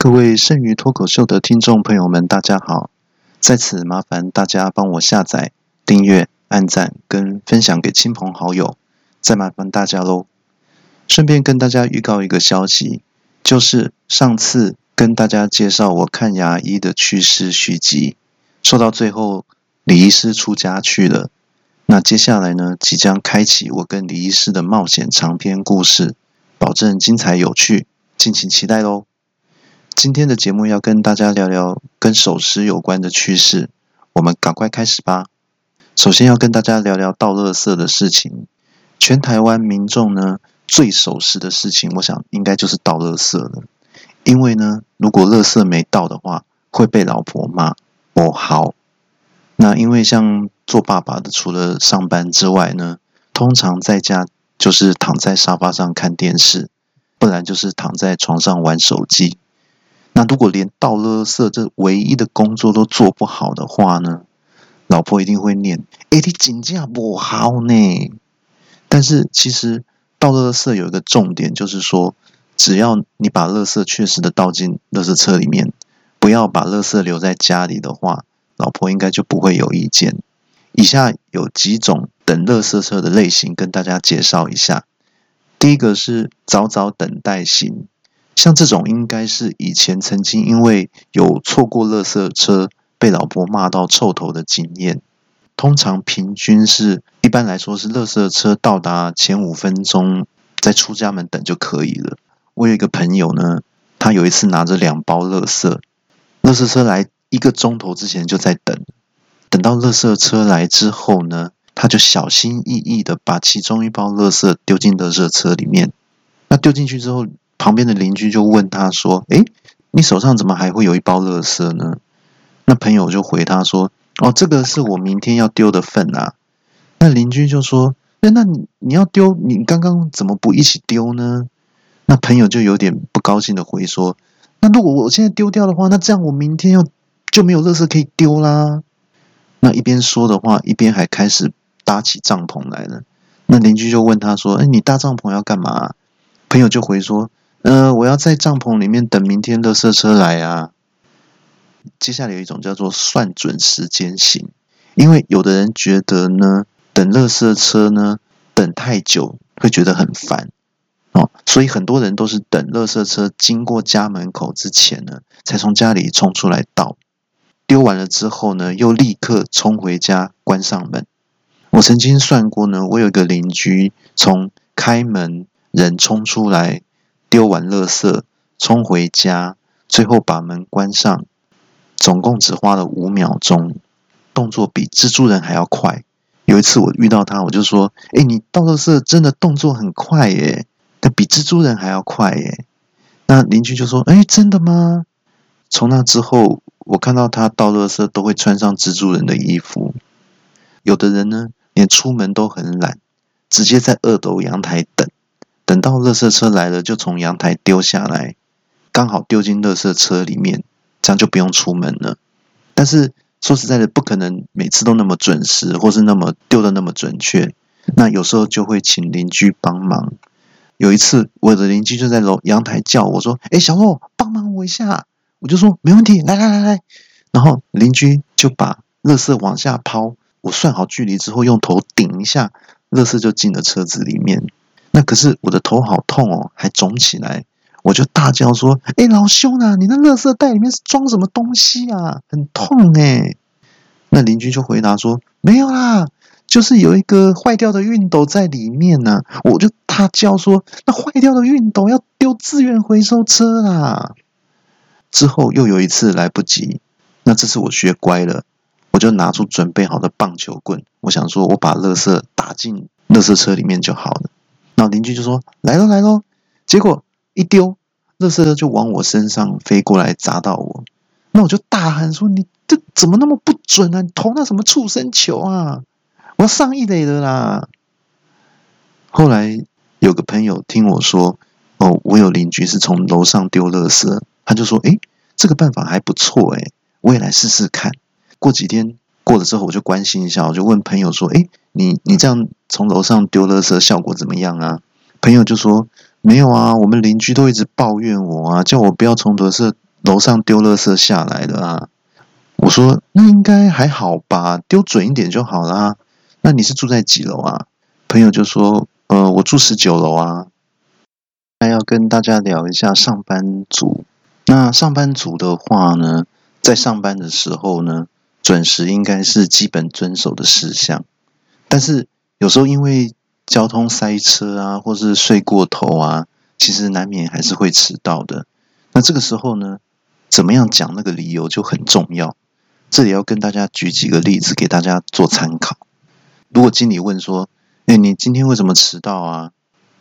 各位剩余脱口秀的听众朋友们，大家好！在此麻烦大家帮我下载、订阅、按赞跟分享给亲朋好友，再麻烦大家喽。顺便跟大家预告一个消息，就是上次跟大家介绍我看牙医的趣事续集，说到最后李医师出家去了。那接下来呢，即将开启我跟李医师的冒险长篇故事，保证精彩有趣，敬请期待喽！今天的节目要跟大家聊聊跟守时有关的趣事，我们赶快开始吧。首先要跟大家聊聊倒垃圾的事情。全台湾民众呢最守时的事情，我想应该就是倒垃圾了。因为呢，如果垃圾没倒的话，会被老婆骂。哦，好。那因为像做爸爸的，除了上班之外呢，通常在家就是躺在沙发上看电视，不然就是躺在床上玩手机。那如果连倒垃圾这唯一的工作都做不好的话呢？老婆一定会念：“哎，你真正不好呢。”但是其实倒垃圾有一个重点，就是说，只要你把垃圾确实的倒进垃圾车里面，不要把垃圾留在家里的话，老婆应该就不会有意见。以下有几种等垃圾车的类型跟大家介绍一下。第一个是早早等待型。像这种应该是以前曾经因为有错过垃圾车被老婆骂到臭头的经验，通常平均是一般来说是垃圾车到达前五分钟再出家门等就可以了。我有一个朋友呢，他有一次拿着两包垃圾，垃圾车来一个钟头之前就在等，等到垃圾车来之后呢，他就小心翼翼的把其中一包垃圾丢进垃圾车里面。那丢进去之后。旁边的邻居就问他说：“诶，你手上怎么还会有一包垃圾呢？”那朋友就回他说：“哦，这个是我明天要丢的粪啊。”那邻居就说：“那那你你要丢，你刚刚怎么不一起丢呢？”那朋友就有点不高兴的回说：“那如果我现在丢掉的话，那这样我明天要就没有垃圾可以丢啦。”那一边说的话，一边还开始搭起帐篷来了。那邻居就问他说：“哎，你搭帐篷要干嘛？”朋友就回说。呃，我要在帐篷里面等明天的色车来啊。接下来有一种叫做算准时间型，因为有的人觉得呢，等乐色车呢等太久会觉得很烦哦，所以很多人都是等乐色车经过家门口之前呢，才从家里冲出来倒，丢完了之后呢，又立刻冲回家关上门。我曾经算过呢，我有一个邻居从开门人冲出来。丢完垃圾，冲回家，最后把门关上，总共只花了五秒钟，动作比蜘蛛人还要快。有一次我遇到他，我就说：“哎，你倒垃圾真的动作很快耶，但比蜘蛛人还要快耶。”那邻居就说：“哎，真的吗？”从那之后，我看到他倒垃圾都会穿上蜘蛛人的衣服。有的人呢，连出门都很懒，直接在二楼阳台等。等到垃圾车来了，就从阳台丢下来，刚好丢进垃圾车里面，这样就不用出门了。但是说实在的，不可能每次都那么准时，或是那么丢的那么准确。那有时候就会请邻居帮忙。有一次，我的邻居就在楼阳台叫我说：“哎，小洛，帮忙我一下。”我就说：“没问题，来来来来。”然后邻居就把垃圾往下抛，我算好距离之后，用头顶一下，垃圾就进了车子里面。那可是我的头好痛哦，还肿起来，我就大叫说：“哎，老兄啊，你那垃圾袋里面是装什么东西啊？很痛哎！”那邻居就回答说：“没有啦，就是有一个坏掉的熨斗在里面呢。”我就大叫说：“那坏掉的熨斗要丢资源回收车啦！”之后又有一次来不及，那这次我学乖了，我就拿出准备好的棒球棍，我想说我把垃圾打进垃圾车里面就好了。然后邻居就说：“来喽，来喽！”结果一丢，垃圾就往我身上飞过来，砸到我。那我就大喊说：“你这怎么那么不准啊？你投那什么畜生球啊？我要上一垒的啦！”后来有个朋友听我说：“哦，我有邻居是从楼上丢垃圾。”他就说：“诶，这个办法还不错，诶，我也来试试看。”过几天。过了之后，我就关心一下，我就问朋友说：“哎，你你这样从楼上丢垃圾效果怎么样啊？”朋友就说：“没有啊，我们邻居都一直抱怨我啊，叫我不要从楼上楼上丢垃圾下来的啊。我说那应该还好吧，丢准一点就好啦。那你是住在几楼啊？朋友就说，呃，我住十九楼啊。那要跟大家聊一下上班族。那上班族的话呢，在上班的时候呢，准时应该是基本遵守的事项。但是有时候因为交通塞车啊，或是睡过头啊，其实难免还是会迟到的。那这个时候呢，怎么样讲那个理由就很重要。这里要跟大家举几个例子给大家做参考。如果经理问说：“哎，你今天为什么迟到啊？”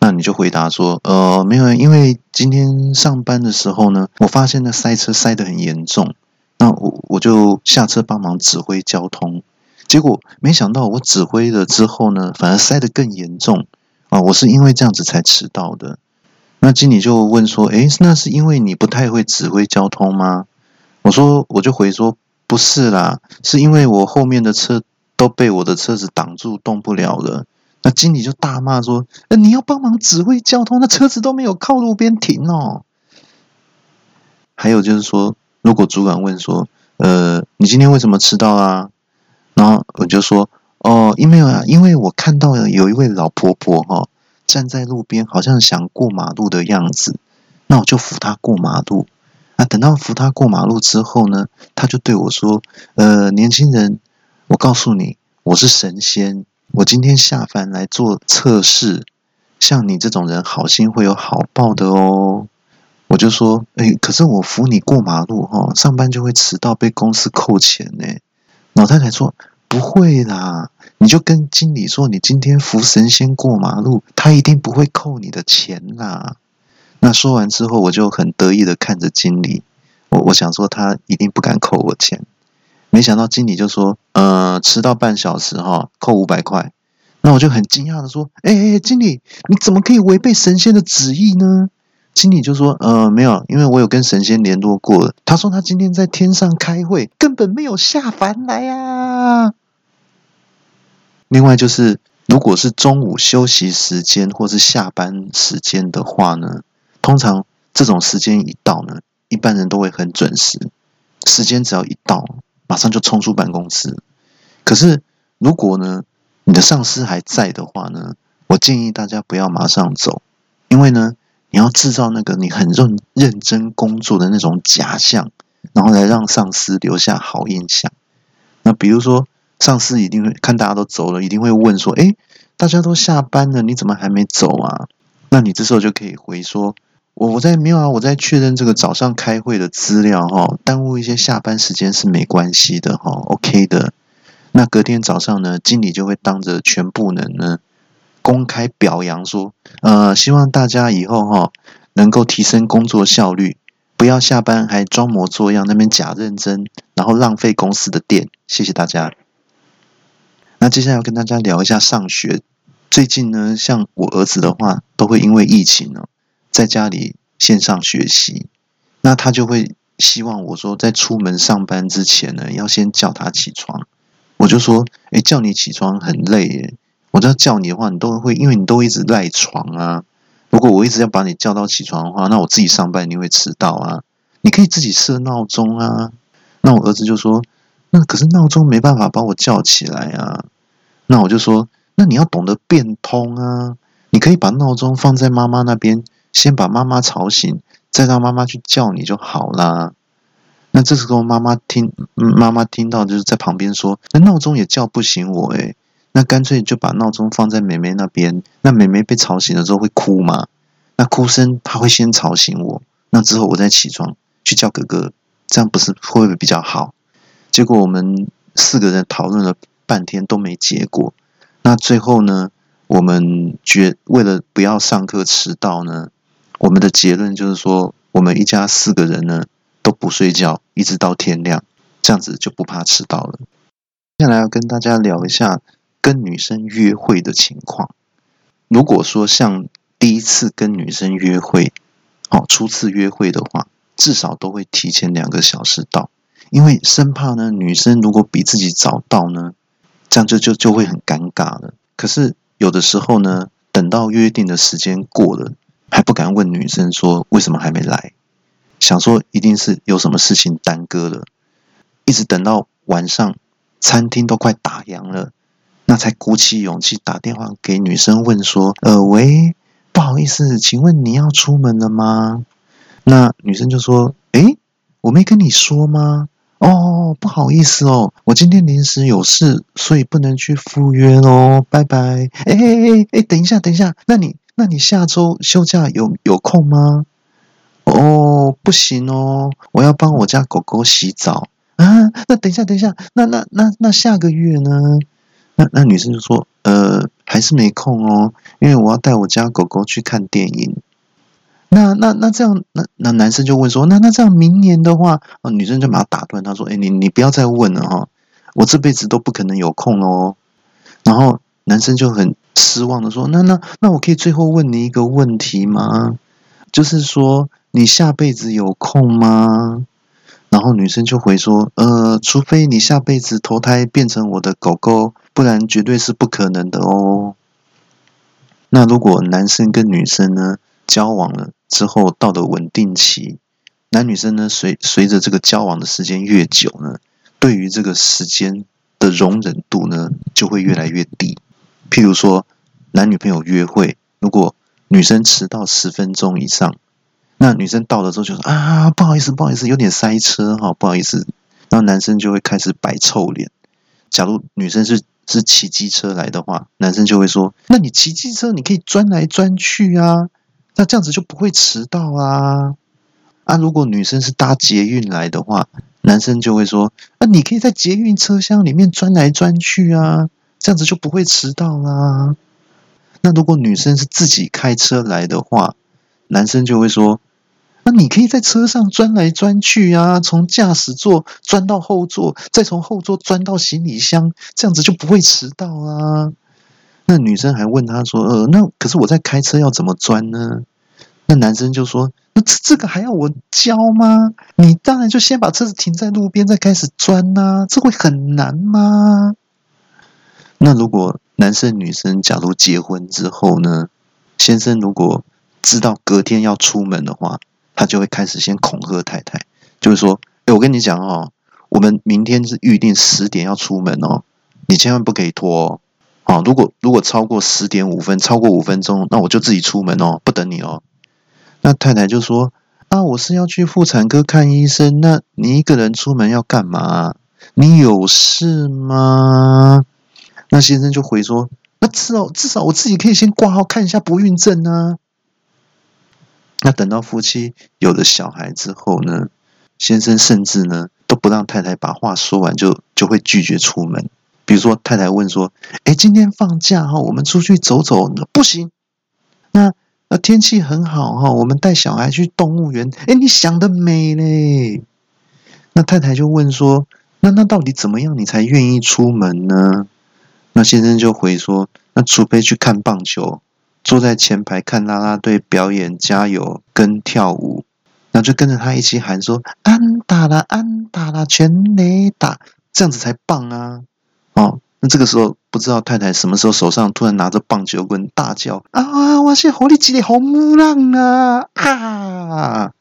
那你就回答说：“呃，没有，因为今天上班的时候呢，我发现那塞车塞得很严重，那我我就下车帮忙指挥交通。结果没想到我指挥了之后呢，反而塞得更严重啊！我是因为这样子才迟到的。”那经理就问说：“哎，那是因为你不太会指挥交通吗？”我说：“我就回说。”不是啦，是因为我后面的车都被我的车子挡住，动不了了。那经理就大骂说：“呃，你要帮忙指挥交通，那车子都没有靠路边停哦。”还有就是说，如果主管问说：“呃，你今天为什么迟到啊？”然后我就说：“哦，因为啊，因为我看到了有一位老婆婆哈，站在路边，好像想过马路的样子，那我就扶她过马路。”那等到扶她过马路之后呢，他就对我说：“呃，年轻人，我告诉你，我是神仙，我今天下凡来做测试，像你这种人，好心会有好报的哦。”我就说：“哎，可是我扶你过马路哈，上班就会迟到，被公司扣钱呢。”老太太说：“不会啦，你就跟经理说，你今天扶神仙过马路，他一定不会扣你的钱啦。”那说完之后，我就很得意的看着经理，我我想说他一定不敢扣我钱，没想到经理就说，呃，迟到半小时哈，扣五百块。那我就很惊讶的说，哎哎，经理，你怎么可以违背神仙的旨意呢？经理就说，呃，没有，因为我有跟神仙联络过，他说他今天在天上开会，根本没有下凡来呀。另外就是，如果是中午休息时间或是下班时间的话呢？通常这种时间一到呢，一般人都会很准时。时间只要一到，马上就冲出办公室。可是如果呢，你的上司还在的话呢，我建议大家不要马上走，因为呢，你要制造那个你很认认真工作的那种假象，然后来让上司留下好印象。那比如说，上司一定会看大家都走了，一定会问说：“哎，大家都下班了，你怎么还没走啊？”那你这时候就可以回说。我我在没有啊，我在确认这个早上开会的资料哈，耽误一些下班时间是没关系的哈，OK 的。那隔天早上呢，经理就会当着全部人呢公开表扬说，呃，希望大家以后哈能够提升工作效率，不要下班还装模作样那边假认真，然后浪费公司的电。谢谢大家。那接下来要跟大家聊一下上学。最近呢，像我儿子的话，都会因为疫情呢。在家里线上学习，那他就会希望我说，在出门上班之前呢，要先叫他起床。我就说，哎，叫你起床很累耶。我要叫你的话，你都会，因为你都一直赖床啊。如果我一直要把你叫到起床的话，那我自己上班你会迟到啊。你可以自己设闹钟啊。那我儿子就说，那可是闹钟没办法把我叫起来啊。那我就说，那你要懂得变通啊。你可以把闹钟放在妈妈那边。先把妈妈吵醒，再让妈妈去叫你就好啦。那这时候妈妈听，妈妈听到就是在旁边说：“那闹钟也叫不醒我诶，那干脆就把闹钟放在妹妹那边。那妹妹被吵醒了之后会哭吗？那哭声她会先吵醒我，那之后我再起床去叫哥哥，这样不是会不会比较好？结果我们四个人讨论了半天都没结果。那最后呢，我们决为了不要上课迟到呢。我们的结论就是说，我们一家四个人呢都不睡觉，一直到天亮，这样子就不怕迟到了。接下来要跟大家聊一下跟女生约会的情况。如果说像第一次跟女生约会，好，初次约会的话，至少都会提前两个小时到，因为生怕呢女生如果比自己早到呢，这样就就就会很尴尬了。可是有的时候呢，等到约定的时间过了。还不敢问女生说为什么还没来，想说一定是有什么事情耽搁了，一直等到晚上，餐厅都快打烊了，那才鼓起勇气打电话给女生问说：“呃，喂，不好意思，请问你要出门了吗？”那女生就说：“诶，我没跟你说吗？哦，不好意思哦，我今天临时有事，所以不能去赴约哦，拜拜。哎哎哎哎，等一下，等一下，那你那你下周休假有有空吗？”哦，不行哦，我要帮我家狗狗洗澡啊。那等一下，等一下，那那那那下个月呢？那那女生就说，呃，还是没空哦，因为我要带我家狗狗去看电影。那那那这样，那那男生就问说，那那这样明年的话，啊，女生就把他打断，他说，哎，你你不要再问了哈，我这辈子都不可能有空哦。然后男生就很失望的说，那那那我可以最后问你一个问题吗？就是说。你下辈子有空吗？然后女生就回说：“呃，除非你下辈子投胎变成我的狗狗，不然绝对是不可能的哦。”那如果男生跟女生呢交往了之后到了稳定期，男女生呢随随着这个交往的时间越久呢，对于这个时间的容忍度呢就会越来越低。譬如说男女朋友约会，如果女生迟到十分钟以上，那女生到了之后就说啊，不好意思，不好意思，有点塞车哈，不好意思。然后男生就会开始摆臭脸。假如女生是是骑机车来的话，男生就会说：那你骑机车你可以钻来钻去啊，那这样子就不会迟到啊。啊，如果女生是搭捷运来的话，男生就会说：那你可以在捷运车厢里面钻来钻去啊，这样子就不会迟到啦。那如果女生是自己开车来的话，男生就会说：“那你可以在车上钻来钻去啊，从驾驶座钻到后座，再从后座钻到行李箱，这样子就不会迟到啊。”那女生还问他说：“呃，那可是我在开车要怎么钻呢？”那男生就说：“那这这个还要我教吗？你当然就先把车子停在路边，再开始钻呐，这会很难吗？”那如果男生女生假如结婚之后呢，先生如果。知道隔天要出门的话，他就会开始先恐吓太太，就是说：“哎，我跟你讲哦，我们明天是预定十点要出门哦，你千万不可以拖哦。如果如果超过十点五分，超过五分钟，那我就自己出门哦，不等你哦。”那太太就说：“啊，我是要去妇产科看医生，那你一个人出门要干嘛？你有事吗？”那先生就回说：“那至少至少我自己可以先挂号看一下不孕症啊。”那等到夫妻有了小孩之后呢，先生甚至呢都不让太太把话说完，就就会拒绝出门。比如说太太问说：“哎，今天放假哈，我们出去走走？”不行。那那天气很好哈，我们带小孩去动物园。哎，你想得美嘞。那太太就问说：“那那到底怎么样你才愿意出门呢？”那先生就回说：“那除非去看棒球。”坐在前排看啦啦队表演、加油跟跳舞，然后就跟着他一起喊说：“安打啦，安打啦，全垒打！”这样子才棒啊！哦，那这个时候不知道太太什么时候手上突然拿着棒球棍，大叫：“啊！我是火力级的红浪啊！”啊！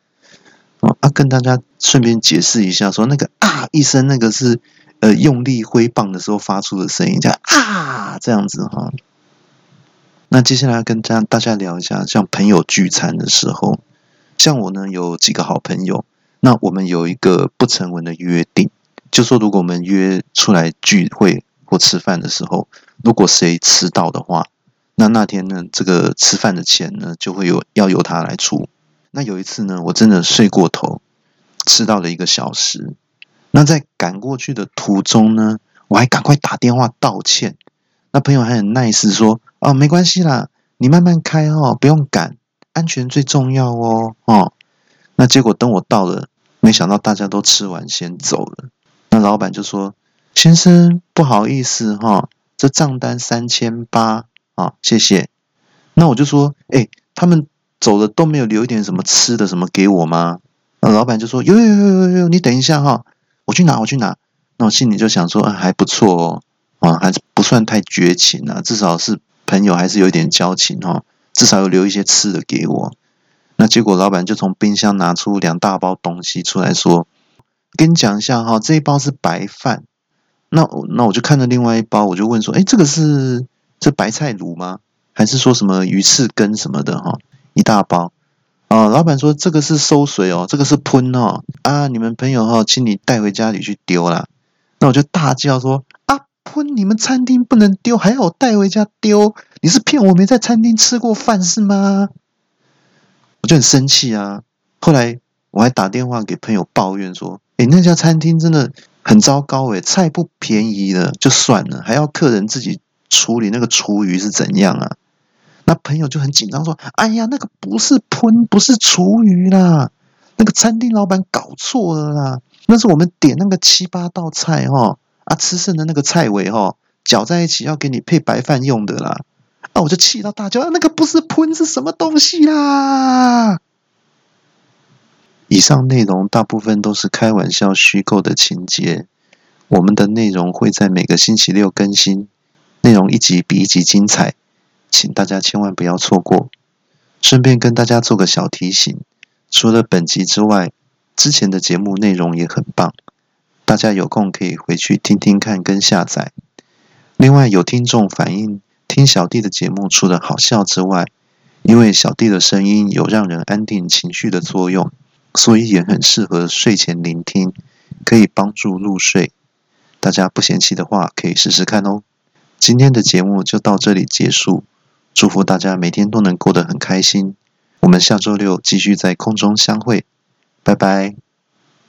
啊，跟大家顺便解释一下，说那个啊一声，那个是呃用力挥棒的时候发出的声音，叫啊这样子哈。那接下来跟大大家聊一下，像朋友聚餐的时候，像我呢有几个好朋友，那我们有一个不成文的约定，就说如果我们约出来聚会或吃饭的时候，如果谁迟到的话，那那天呢这个吃饭的钱呢就会有要由他来出。那有一次呢，我真的睡过头，迟到了一个小时，那在赶过去的途中呢，我还赶快打电话道歉。那朋友还很 nice 说：“哦，没关系啦，你慢慢开哦，不用赶，安全最重要哦。”哦，那结果等我到了，没想到大家都吃完先走了。那老板就说：“先生，不好意思哈，这账单三千八啊，谢谢。”那我就说：“哎，他们走了都没有留一点什么吃的什么给我吗？”那老板就说：“有有有有有，你等一下哈，我去拿，我去拿。”那我心里就想说：“还不错哦。”啊，还是不算太绝情啊，至少是朋友，还是有点交情哈。至少有留一些吃的给我。那结果老板就从冰箱拿出两大包东西出来说：“跟你讲一下哈，这一包是白饭。”那我那我就看了另外一包，我就问说：“哎，这个是这白菜卤吗？还是说什么鱼翅根什么的哈？一大包。”哦，老板说：“这个是收水哦，这个是喷哦啊！你们朋友哈，请你带回家里去丢啦。”那我就大叫说：“喷！你们餐厅不能丢，还要我带回家丢？你是骗我没在餐厅吃过饭是吗？”我就很生气啊！后来我还打电话给朋友抱怨说：“哎，那家餐厅真的很糟糕哎，菜不便宜的就算了，还要客人自己处理那个厨余是怎样啊？”那朋友就很紧张说：“哎呀，那个不是喷，不是厨余啦，那个餐厅老板搞错了啦，那是我们点那个七八道菜哈啊，吃剩的那个菜尾哈，搅在一起要给你配白饭用的啦。”啊！我就气到大叫：“那个不是喷是什么东西啦？”以上内容大部分都是开玩笑、虚构的情节。我们的内容会在每个星期六更新，内容一集比一集精彩，请大家千万不要错过。顺便跟大家做个小提醒：除了本集之外，之前的节目内容也很棒，大家有空可以回去听听看跟下载。另外，有听众反映。听小弟的节目，除了好笑之外，因为小弟的声音有让人安定情绪的作用，所以也很适合睡前聆听，可以帮助入睡。大家不嫌弃的话，可以试试看哦。今天的节目就到这里结束，祝福大家每天都能过得很开心。我们下周六继续在空中相会，拜拜。